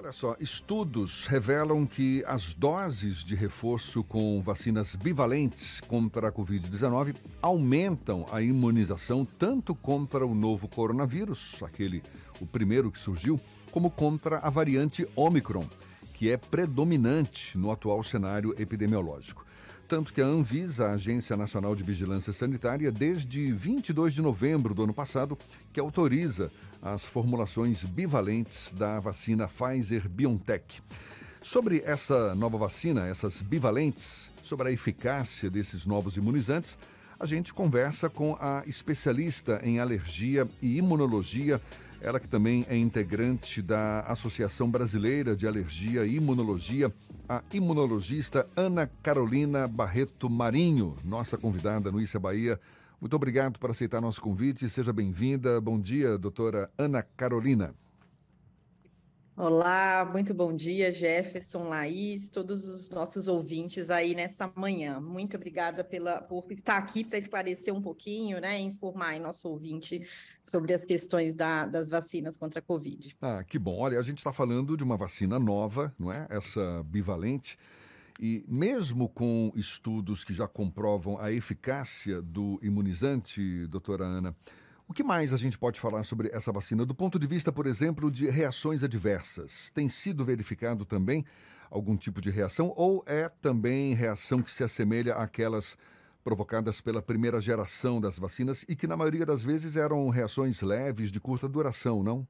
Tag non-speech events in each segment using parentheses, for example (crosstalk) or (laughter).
Olha só, estudos revelam que as doses de reforço com vacinas bivalentes contra a Covid-19 aumentam a imunização tanto contra o novo coronavírus, aquele o primeiro que surgiu, como contra a variante Omicron, que é predominante no atual cenário epidemiológico. Tanto que a Anvisa, a Agência Nacional de Vigilância Sanitária, desde 22 de novembro do ano passado, que autoriza as formulações bivalentes da vacina Pfizer-BioNTech. Sobre essa nova vacina, essas bivalentes, sobre a eficácia desses novos imunizantes, a gente conversa com a especialista em alergia e imunologia, ela que também é integrante da Associação Brasileira de Alergia e Imunologia, a imunologista Ana Carolina Barreto Marinho, nossa convidada no Issa Bahia. Muito obrigado por aceitar nosso convite. Seja bem-vinda. Bom dia, doutora Ana Carolina. Olá, muito bom dia, Jefferson, Laís, todos os nossos ouvintes aí nessa manhã. Muito obrigada pela, por estar aqui para esclarecer um pouquinho, né, informar nosso ouvinte sobre as questões da, das vacinas contra a Covid. Ah, que bom. Olha, a gente está falando de uma vacina nova, não é? Essa bivalente. E mesmo com estudos que já comprovam a eficácia do imunizante, doutora Ana, o que mais a gente pode falar sobre essa vacina do ponto de vista, por exemplo, de reações adversas? Tem sido verificado também algum tipo de reação ou é também reação que se assemelha àquelas provocadas pela primeira geração das vacinas e que na maioria das vezes eram reações leves de curta duração, não?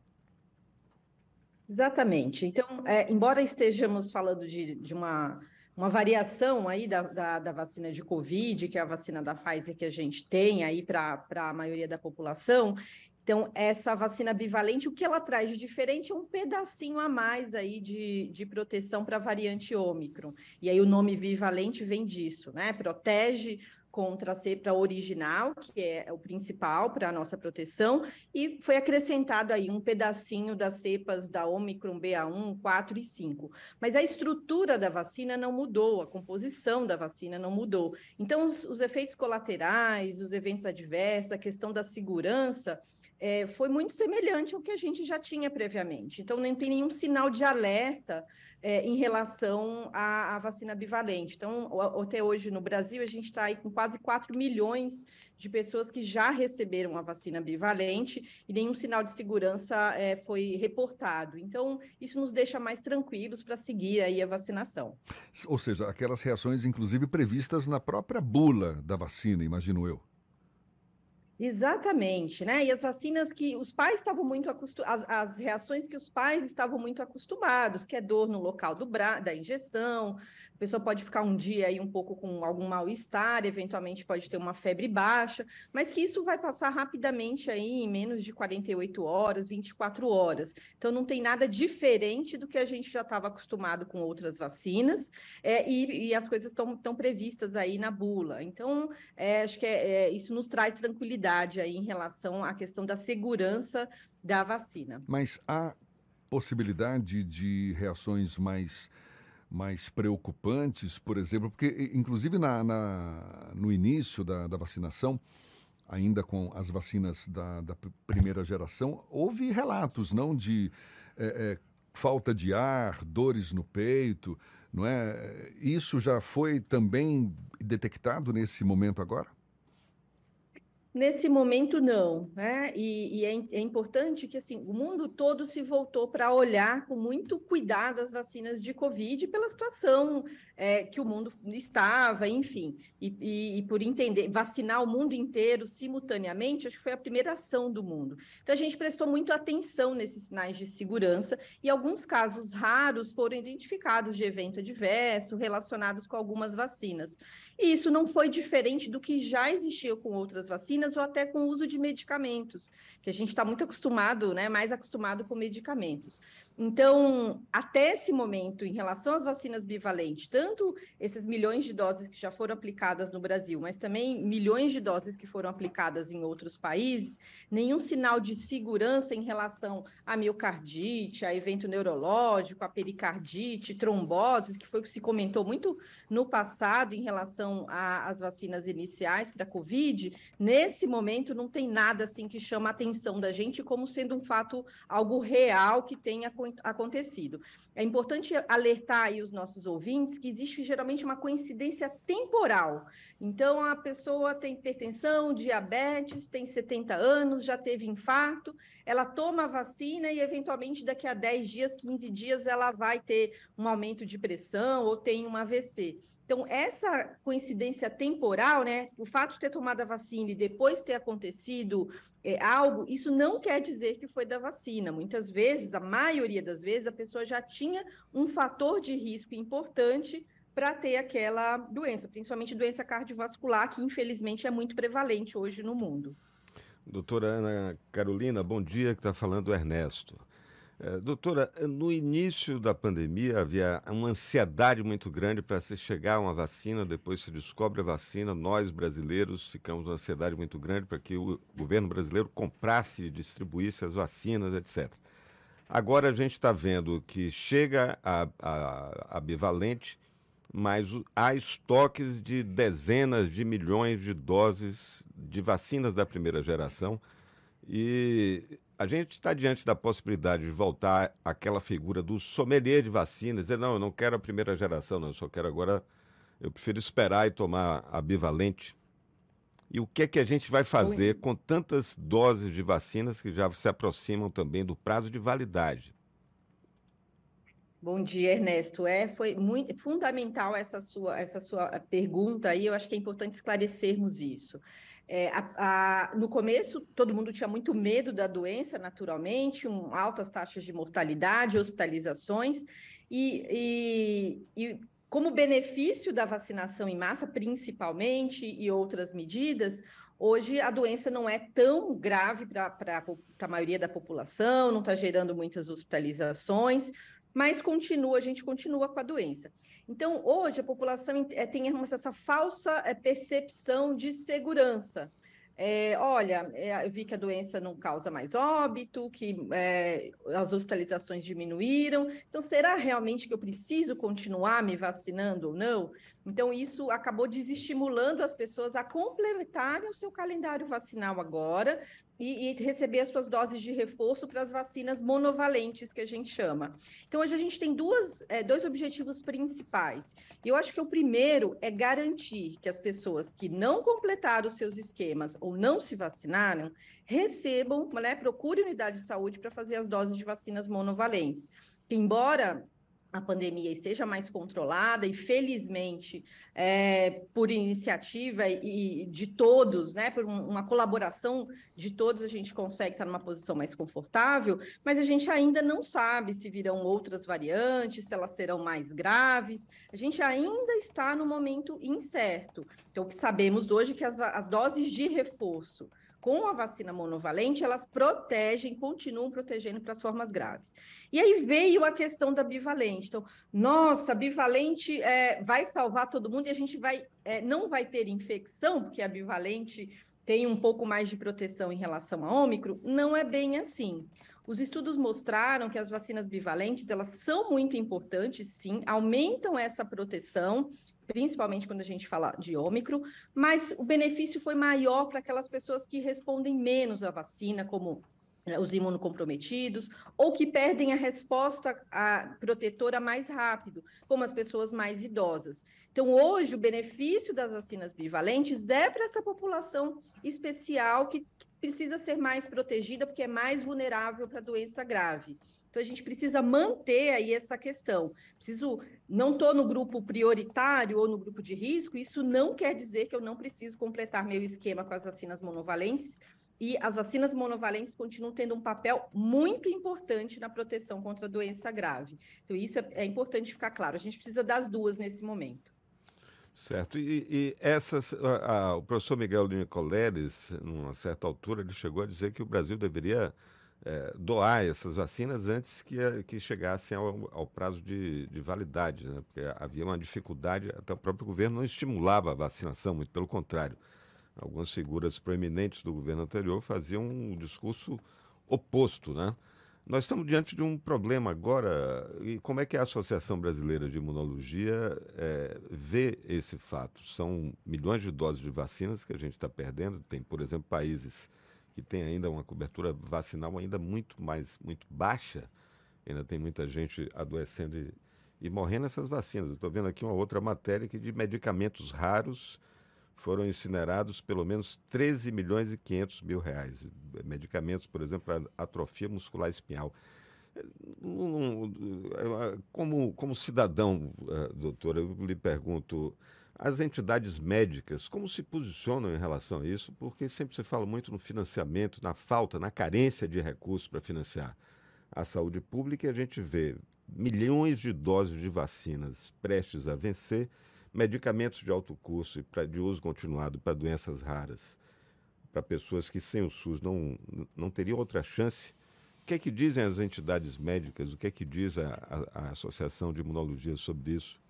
Exatamente. Então, é, embora estejamos falando de, de uma uma variação aí da, da, da, vacina de Covid, que é a vacina da Pfizer que a gente tem aí para a maioria da população. Então, essa vacina bivalente, o que ela traz de diferente é um pedacinho a mais aí de, de proteção para a variante Ômicron. E aí o nome bivalente vem disso, né? Protege contra a cepa original, que é o principal para a nossa proteção, e foi acrescentado aí um pedacinho das cepas da Omicron BA1, 4 e 5. Mas a estrutura da vacina não mudou, a composição da vacina não mudou. Então, os, os efeitos colaterais, os eventos adversos, a questão da segurança, é, foi muito semelhante ao que a gente já tinha previamente. Então, não tem nenhum sinal de alerta é, em relação à, à, vacina bivalente. Então, até hoje no Brasil, a gente está aí com quase 4 milhões de pessoas que já receberam a vacina bivalente e nenhum sinal de segurança é, foi reportado. Então, isso nos deixa mais tranquilos para seguir aí a vacinação. Ou seja, aquelas reações, inclusive, previstas na própria bula da vacina, imagino eu. Exatamente, né? E as vacinas que os pais estavam muito acostumados, as, reações que os pais estavam muito acostumados, que é dor no local do bra... da injeção, a pessoa pode ficar um dia aí um pouco com algum mal-estar, eventualmente pode ter uma febre baixa, mas que isso vai passar rapidamente aí em menos de 48 horas, 24 horas. Então não tem nada diferente do que a gente já estava acostumado com outras vacinas, é, e, e, as coisas estão previstas aí na bula. Então, é, acho que é, é isso nos traz tranquilidade aí em relação à questão da segurança da vacina. Mas há possibilidade de reações mais mais preocupantes, por exemplo, porque inclusive na, na no início da, da, vacinação, ainda com as vacinas da, da, primeira geração, houve relatos não de é, é, falta de ar, dores no peito, não é? Isso já foi também detectado nesse momento agora? Nesse momento, não, né? E, e é, é, importante que assim o mundo todo se voltou para olhar com muito cuidado as vacinas de Covid pela situação é, que o mundo estava, enfim, e, e, e, por entender vacinar o mundo inteiro simultaneamente, acho que foi a primeira ação do mundo. Então a gente prestou muito atenção nesses sinais de segurança e alguns casos raros foram identificados de evento adverso relacionados com algumas vacinas. E isso não foi diferente do que já existia com outras vacinas vacinas ou até com o uso de medicamentos, que a gente está muito acostumado, né, mais acostumado com medicamentos. Então, até esse momento, em relação às vacinas bivalentes, tanto esses milhões de doses que já foram aplicadas no Brasil, mas também milhões de doses que foram aplicadas em outros países, nenhum sinal de segurança em relação a miocardite, a evento neurológico, a pericardite, tromboses, que foi o que se comentou muito no passado em relação às vacinas iniciais para a Covid, nesse momento não tem nada assim que chama a atenção da gente como sendo um fato algo real que tenha acontecido acontecido. É importante alertar aí os nossos ouvintes que existe geralmente uma coincidência temporal. Então, a pessoa tem hipertensão, diabetes, tem 70 anos, já teve infarto, ela toma a vacina e, eventualmente, daqui a 10 dias, 15 dias, ela vai ter um aumento de pressão ou tem um AVC. Então, essa coincidência temporal, né, o fato de ter tomado a vacina e depois ter acontecido é, algo, isso não quer dizer que foi da vacina. Muitas vezes, a maioria das vezes, a pessoa já tinha um fator de risco importante para ter aquela doença, principalmente doença cardiovascular, que infelizmente é muito prevalente hoje no mundo. Doutora Ana Carolina, bom dia, que está falando Ernesto. É, doutora, no início da pandemia havia uma ansiedade muito grande para se chegar a uma vacina, depois se descobre a vacina, nós brasileiros ficamos numa ansiedade muito grande para que o governo brasileiro comprasse e distribuísse as vacinas, etc. Agora a gente está vendo que chega a, a, a bivalente, mas há estoques de dezenas de milhões de doses de vacinas da primeira geração e a gente está diante da possibilidade de voltar àquela figura do sommelier de vacinas, dizer, não, eu não quero a primeira geração, não, eu só quero agora, eu prefiro esperar e tomar a bivalente. E o que é que a gente vai fazer com tantas doses de vacinas que já se aproximam também do prazo de validade? Bom dia, Ernesto. É, foi muito fundamental essa sua, essa sua pergunta aí. Eu acho que é importante esclarecermos isso. É, a, a, no começo, todo mundo tinha muito medo da doença, naturalmente, um, altas taxas de mortalidade, hospitalizações, e, e, e como benefício da vacinação em massa, principalmente, e outras medidas, hoje a doença não é tão grave para a maioria da população, não está gerando muitas hospitalizações, mas continua, a gente continua com a doença. Então, hoje, a população é, tem essa falsa é, percepção de segurança. É, olha, é, eu vi que a doença não causa mais óbito, que é, as hospitalizações diminuíram. Então, será realmente que eu preciso continuar me vacinando ou não? Então, isso acabou desestimulando as pessoas a complementarem o seu calendário vacinal agora e, e, receber as suas doses de reforço para as vacinas monovalentes, que a gente chama. Então, hoje a gente tem duas, é, dois objetivos principais. E eu acho que o primeiro é garantir que as pessoas que não completaram os seus esquemas ou não se vacinaram recebam, né, procurem unidade de saúde para fazer as doses de vacinas monovalentes. Embora a pandemia esteja mais controlada e felizmente é, por iniciativa e, de todos, né, por uma colaboração de todos a gente consegue estar numa posição mais confortável, mas a gente ainda não sabe se virão outras variantes, se elas serão mais graves. A gente ainda está no momento incerto. Então, o que sabemos hoje é que as, as doses de reforço com a vacina monovalente, elas protegem, continuam protegendo para as formas graves. E aí veio a questão da bivalente. Então, nossa, bivalente é, vai salvar todo mundo e a gente vai, é, não vai ter infecção, porque a bivalente tem um pouco mais de proteção em relação a ômicro. Não é bem assim. Os estudos mostraram que as vacinas bivalentes, elas são muito importantes, sim, aumentam essa proteção, principalmente quando a gente fala de ômicro, mas o benefício foi maior para aquelas pessoas que respondem menos à vacina, como os imunocomprometidos, ou que perdem a resposta a protetora mais rápido, como as pessoas mais idosas. Então, hoje, o benefício das vacinas bivalentes é para essa população especial que precisa ser mais protegida, porque é mais vulnerável para doença grave. Então a gente precisa manter aí essa questão. Preciso, não estou no grupo prioritário ou no grupo de risco, isso não quer dizer que eu não preciso completar meu esquema com as vacinas monovalentes, e as vacinas monovalentes continuam tendo um papel muito importante na proteção contra a doença grave. Então, isso é, é importante ficar claro. A gente precisa das duas nesse momento. Certo. E, e essas, a, a, o professor Miguel Nicoleles, numa certa altura, ele chegou a dizer que o Brasil deveria é, doar essas vacinas antes que, que chegassem ao, ao prazo de, de validade, né? porque havia uma dificuldade, até o próprio governo não estimulava a vacinação, muito pelo contrário. Algumas figuras proeminentes do governo anterior faziam um discurso oposto, né? Nós estamos diante de um problema agora, e como é que a Associação Brasileira de Imunologia é, vê esse fato? São milhões de doses de vacinas que a gente está perdendo, tem, por exemplo, países que tem ainda uma cobertura vacinal ainda muito mais muito baixa, Ainda tem muita gente adoecendo e, e morrendo essas vacinas. Estou vendo aqui uma outra matéria que de medicamentos raros foram incinerados pelo menos 13 milhões e 500 mil reais. Medicamentos, por exemplo, para atrofia muscular espinhal. Como, como cidadão, eh, doutora, eu lhe pergunto, as entidades médicas, como se posicionam em relação a isso? Porque sempre se fala muito no financiamento, na falta, na carência de recursos para financiar a saúde pública e a gente vê milhões de doses de vacinas prestes a vencer, medicamentos de alto custo e pra, de uso continuado para doenças raras, para pessoas que sem o SUS não, não teriam outra chance que é que dizem as entidades médicas? O que é que diz a, a, a Associação de Imunologia sobre isso?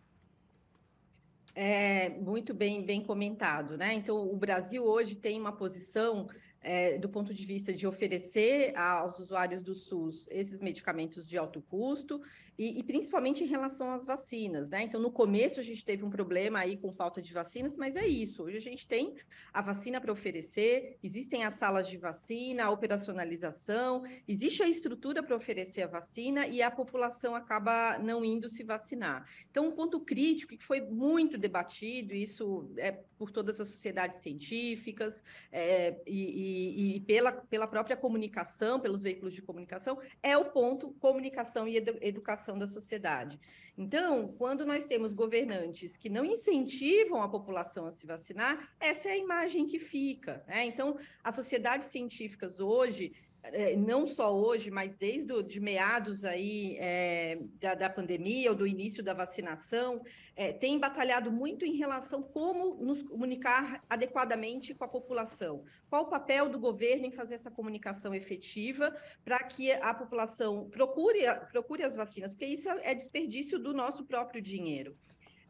É muito bem, bem comentado, né? Então, o Brasil hoje tem uma posição é, do ponto de vista de oferecer aos usuários do SUS esses medicamentos de alto custo e, e, principalmente em relação às vacinas, né? Então, no começo a gente teve um problema aí com falta de vacinas, mas é isso. Hoje a gente tem a vacina para oferecer, existem as salas de vacina, a operacionalização, existe a estrutura para oferecer a vacina e a população acaba não indo se vacinar. Então, um ponto crítico que foi muito debatido, isso é por todas as sociedades científicas é, e, e, pela, pela própria comunicação, pelos veículos de comunicação, é o ponto comunicação e educação da sociedade. Então, quando nós temos governantes que não incentivam a população a se vacinar, essa é a imagem que fica. Né? Então, as sociedades científicas hoje não só hoje, mas desde o, de meados aí é, da, da, pandemia ou do início da vacinação, é, tem batalhado muito em relação como nos comunicar adequadamente com a população. Qual o papel do governo em fazer essa comunicação efetiva para que a população procure, procure as vacinas, porque isso é desperdício do nosso próprio dinheiro.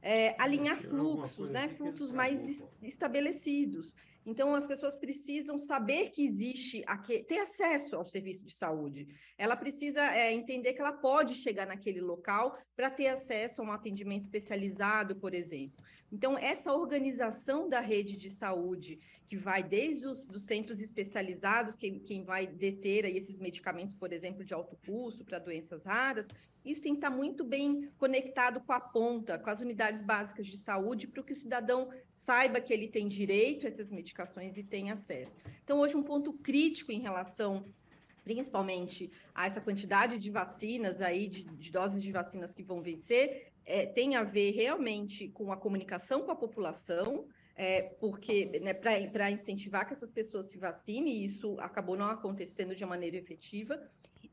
É, alinhar fluxos, né, fluxos mais estabelecidos. Então, as pessoas precisam saber que existe, ter acesso ao serviço de saúde. Ela precisa é, entender que ela pode chegar naquele local para ter acesso a um atendimento especializado, por exemplo. Então, essa organização da rede de saúde, que vai desde os dos centros especializados, quem, quem vai deter aí esses medicamentos, por exemplo, de alto custo para doenças raras, isso tem que estar muito bem conectado com a ponta, com as unidades básicas de saúde, para que o cidadão saiba que ele tem direito a essas medicações e tem acesso. Então, hoje, um ponto crítico em relação principalmente a essa quantidade de vacinas aí, de, de doses de vacinas que vão vencer, é, tem a ver realmente com a comunicação com a população, é, porque né, para incentivar que essas pessoas se vacinem, e isso acabou não acontecendo de maneira efetiva,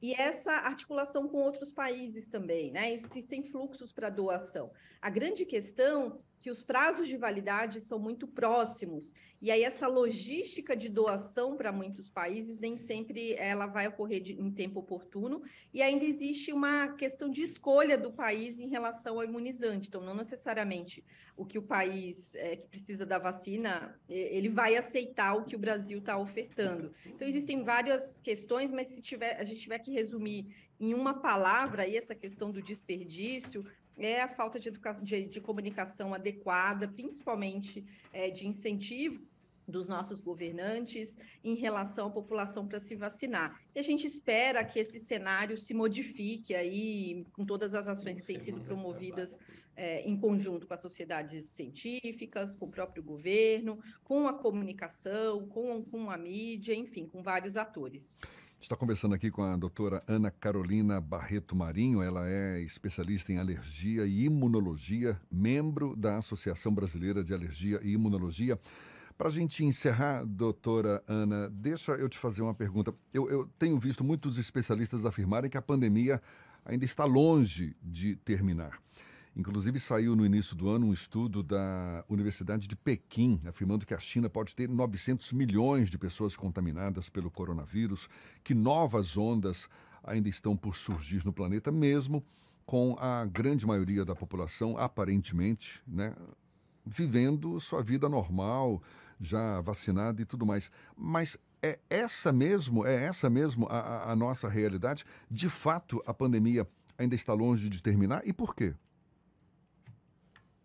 e essa articulação com outros países também, né? Existem fluxos para doação. A grande questão que os prazos de validade são muito próximos e aí essa logística de doação para muitos países nem sempre ela vai ocorrer de, em tempo oportuno e ainda existe uma questão de escolha do país em relação ao imunizante. Então, não necessariamente o que o país é, que precisa da vacina ele vai aceitar o que o Brasil está ofertando. Então, existem várias questões, mas se tiver, a gente tiver que resumir em uma palavra aí essa questão do desperdício, é a falta de, de, de comunicação adequada, principalmente é, de incentivo dos nossos governantes em relação à população para se vacinar. E a gente espera que esse cenário se modifique aí com todas as ações que têm sido promovidas é, em conjunto com as sociedades científicas, com o próprio governo, com a comunicação, com, com a mídia, enfim, com vários atores está conversando aqui com a doutora Ana Carolina Barreto Marinho. Ela é especialista em alergia e imunologia, membro da Associação Brasileira de Alergia e Imunologia. Para a gente encerrar, doutora Ana, deixa eu te fazer uma pergunta. Eu, eu tenho visto muitos especialistas afirmarem que a pandemia ainda está longe de terminar. Inclusive, saiu no início do ano um estudo da Universidade de Pequim, afirmando que a China pode ter 900 milhões de pessoas contaminadas pelo coronavírus, que novas ondas ainda estão por surgir no planeta, mesmo com a grande maioria da população, aparentemente, né, vivendo sua vida normal, já vacinada e tudo mais. Mas é essa mesmo, é essa mesmo a, a nossa realidade? De fato, a pandemia ainda está longe de terminar? E por quê?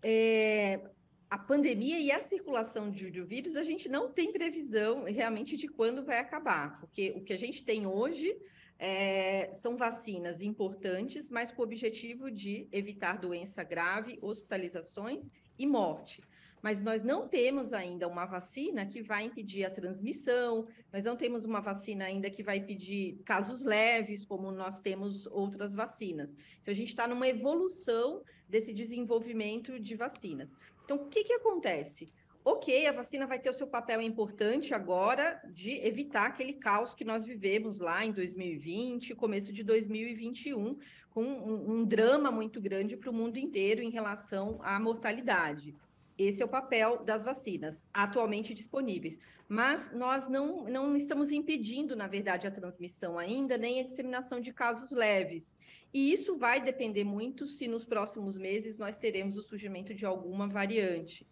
É, a pandemia e a circulação de, vírus, a gente não tem previsão realmente de quando vai acabar, porque o que a gente tem hoje é, são vacinas importantes, mas com o objetivo de evitar doença grave, hospitalizações e morte mas nós não temos ainda uma vacina que vai impedir a transmissão, nós não temos uma vacina ainda que vai impedir casos leves, como nós temos outras vacinas. Então, a gente está numa evolução desse desenvolvimento de vacinas. Então, o que, que acontece? Ok, a vacina vai ter o seu papel importante agora de evitar aquele caos que nós vivemos lá em 2020, começo de 2021, com um, um drama muito grande para o mundo inteiro em relação à mortalidade. Esse é o papel das vacinas atualmente disponíveis. Mas nós não, não estamos impedindo, na verdade, a transmissão ainda, nem a disseminação de casos leves. E isso vai depender muito se nos próximos meses nós teremos o surgimento de alguma variante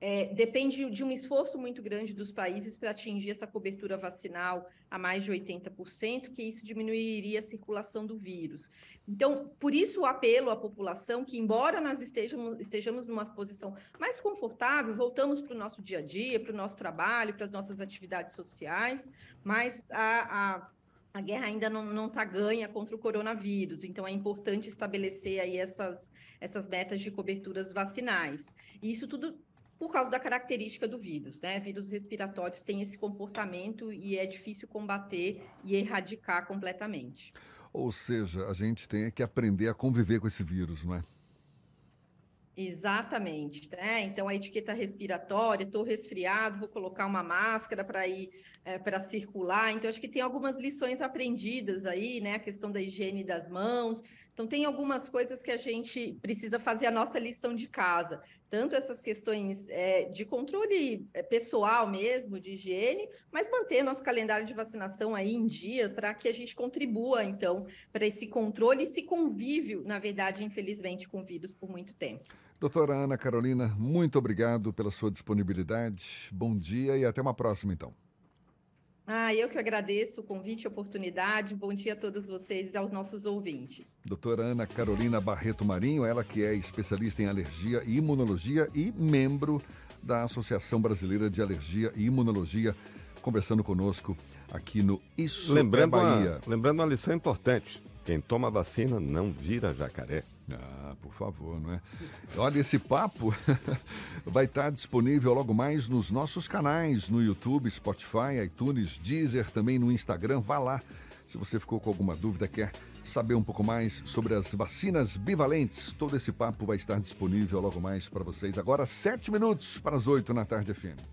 é, depende de um esforço muito grande dos países para atingir essa cobertura vacinal a mais de 80%, que isso diminuiria a circulação do vírus. Então, por isso o apelo à população que, embora nós estejamos, estejamos numa posição mais confortável, voltamos para o nosso dia a dia, para o nosso trabalho, para as nossas atividades sociais, mas a, a a guerra ainda não está ganha contra o coronavírus, então é importante estabelecer aí essas, essas metas de coberturas vacinais. E isso tudo por causa da característica do vírus, né? Vírus respiratórios têm esse comportamento e é difícil combater e erradicar completamente. Ou seja, a gente tem que aprender a conviver com esse vírus, não é? Exatamente, né? Então a etiqueta respiratória, estou resfriado, vou colocar uma máscara para ir é, para circular. Então acho que tem algumas lições aprendidas aí, né? A questão da higiene das mãos. Então tem algumas coisas que a gente precisa fazer a nossa lição de casa, tanto essas questões é, de controle é, pessoal mesmo, de higiene, mas manter nosso calendário de vacinação aí em dia para que a gente contribua então para esse controle e esse convívio, na verdade, infelizmente, com vírus por muito tempo. Doutora Ana Carolina, muito obrigado pela sua disponibilidade. Bom dia e até uma próxima, então. Ah, eu que agradeço o convite e a oportunidade. Bom dia a todos vocês e aos nossos ouvintes. Doutora Ana Carolina Barreto Marinho, ela que é especialista em alergia e imunologia e membro da Associação Brasileira de Alergia e Imunologia, conversando conosco aqui no Isso lembrando é Bahia. Uma, lembrando uma lição importante: quem toma vacina não vira jacaré. Ah, por favor, não é? Olha, esse papo (laughs) vai estar disponível logo mais nos nossos canais, no YouTube, Spotify, iTunes, Deezer, também no Instagram. Vá lá. Se você ficou com alguma dúvida, quer saber um pouco mais sobre as vacinas bivalentes, todo esse papo vai estar disponível logo mais para vocês. Agora, sete minutos para as oito na tarde FM.